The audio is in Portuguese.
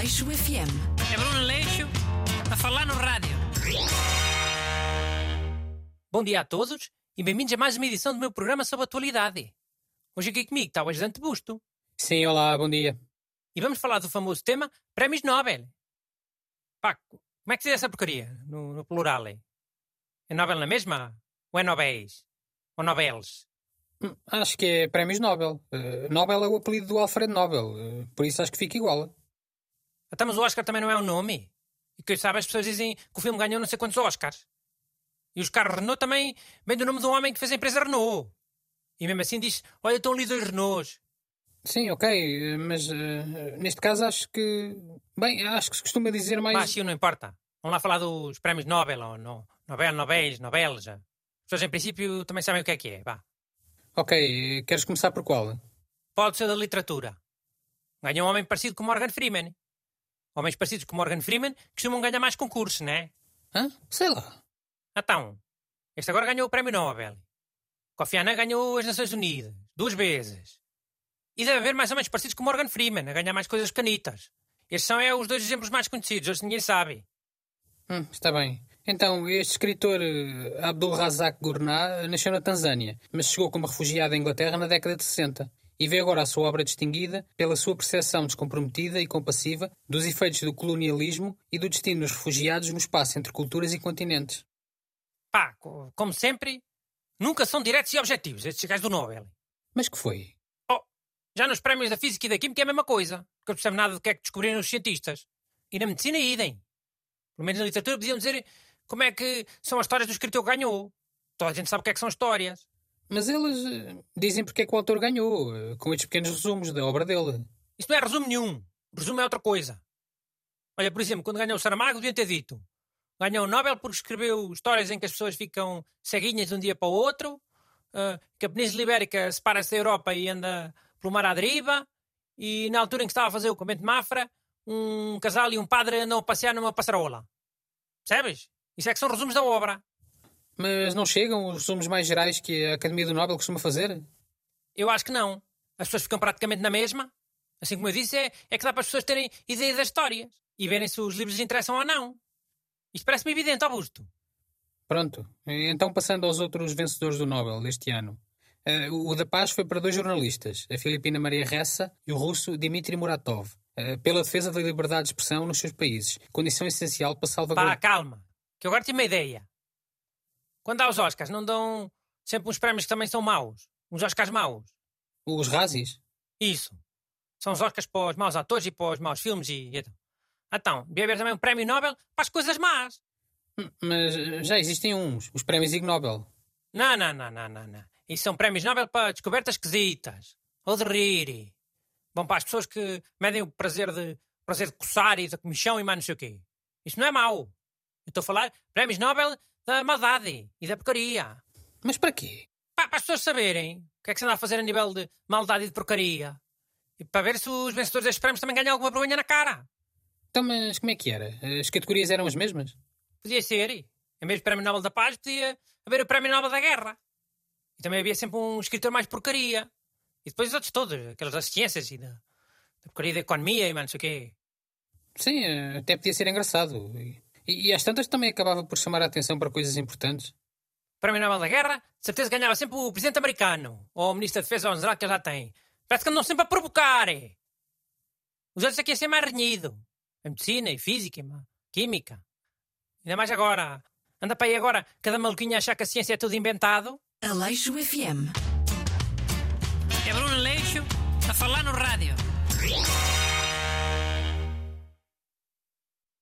Aleixo FM. É Bruno Leixo a falar no rádio. Bom dia a todos e bem-vindos a mais uma edição do meu programa sobre atualidade. Hoje aqui comigo está o ajudante Busto Sim, olá, bom dia. e vamos falar do famoso tema Prémios Nobel. Pá, como é que se diz essa porcaria no, no plural? É Nobel na mesma? Ou é Nobéis? Ou Nobels? Hum, Acho que é Prémios Nobel. Eh, Nobel é o apelido do Alfred Nobel, eh, por isso acho que fica igual. Até mas o Oscar também não é um nome. E que eu saiba, as pessoas dizem que o filme ganhou não sei quantos Oscars. E os carros Renault também vem do nome do homem que fez a empresa Renault. E mesmo assim diz: Olha, estão ali dois Renaults. Sim, ok, mas eh, neste caso acho que. Bem, acho que se costuma dizer mais. Mas sim, não importa. Vamos lá falar dos prémios Nobel ou no, Nobel, Nobéis, Nobel. Já. As pessoas, em princípio, também sabem o que é que é. Vá. Ok, eh, queres começar por qual? Pode ser da literatura. Ganha um homem parecido com Morgan Freeman. Homens parecidos com Morgan Freeman costumam ganhar mais concursos, não é? Hã? Sei lá. Então, este agora ganhou o prémio Nobel. Kofi Annan ganhou as Nações Unidas. Duas vezes. E deve haver mais homens parecidos com Morgan Freeman, a ganhar mais coisas canitas. Estes são é, os dois exemplos mais conhecidos, hoje ninguém sabe. Hum, está bem. Então, este escritor eh, Abdul Razak Gurnah nasceu na Tanzânia, mas chegou como refugiado à Inglaterra na década de 60 e vê agora a sua obra distinguida pela sua percepção descomprometida e compassiva dos efeitos do colonialismo e do destino dos refugiados no espaço entre culturas e continentes. Pá, co- como sempre, nunca são diretos e objetivos estes gajos do Nobel. Mas que foi? Oh, já nos prémios da Física e da Química é a mesma coisa. Porque não percebe nada do que é que descobriram os cientistas. E na medicina, idem. Pelo menos na literatura podiam dizer como é que são as histórias do escritor que ganhou. Toda a gente sabe o que é que são histórias. Mas eles eh, dizem porque é que o autor ganhou, eh, com estes pequenos resumos da obra dele. Isso não é resumo nenhum. Resumo é outra coisa. Olha, por exemplo, quando ganhou o Saramago, deviam ter dito. Ganhou o Nobel porque escreveu histórias em que as pessoas ficam ceguinhas de um dia para o outro, ah, que a Península Ibérica separa-se da Europa e anda pelo mar à deriva, e na altura em que estava a fazer o convento de Mafra, um casal e um padre andam a passear numa passarola. Percebes? Isso é que são resumos da obra. Mas não chegam os resumos mais gerais que a Academia do Nobel costuma fazer? Eu acho que não. As pessoas ficam praticamente na mesma. Assim como eu disse, é, é que dá para as pessoas terem ideia das histórias e verem se os livros lhes interessam ou não. Isto parece-me evidente, Augusto. Pronto, então passando aos outros vencedores do Nobel deste ano. Eh, o da Paz foi para dois jornalistas, a filipina Maria Ressa e o russo Dmitry Muratov, eh, pela defesa da liberdade de expressão nos seus países, condição essencial para Pá, salvaguardar. calma. Que eu agora tenho uma ideia. Quando há os Oscars, não dão sempre uns prémios que também são maus? Uns Oscars maus? Os Razzies? Isso. São os Oscars para os maus atores e para os maus filmes e... e Então, então devia haver também um prémio Nobel para as coisas más. Hum, Mas eh, já existem uns, os prémios Ig Nobel. Não, não, não, não, não, não. Isso são prémios Nobel para descobertas esquisitas. Ou de rir. Bom, para as pessoas que medem o prazer de, prazer de coçar e da comichão e mais não sei o quê. Isso não é mau. Eu estou a falar prémios Nobel da maldade e da porcaria. Mas para quê? Pá, para as pessoas saberem o que é que se anda a fazer a nível de maldade e de porcaria. E para ver se os vencedores destes prémios também ganham alguma vergonha na cara. Então, mas como é que era? As categorias eram as mesmas? Podia ser. Em vez do Prémio Nobel da Paz, podia haver o Prémio Nobel da Guerra. E também havia sempre um escritor mais porcaria. E depois os outros todos, aqueles das ciências e da, da porcaria da economia e mais não sei o quê. Sim, eh, até podia ser engraçado. E, e às tantas também acabava por chamar a atenção para coisas importantes. O Prémio Nobel da Guerra, de certeza ganhava sempre o Presidente americano. Ou o Ministro da Defesa ou o general que ele já tem. Parece que andam sempre a provocar. é. Os outros aqui a ser mais renhido. A medicina e física e química. Ainda mais agora. Anda para aí agora cada maluquinho a achar que a ciência é tudo inventado. Aleixo FM. É Bruno Leixo a falar no rádio.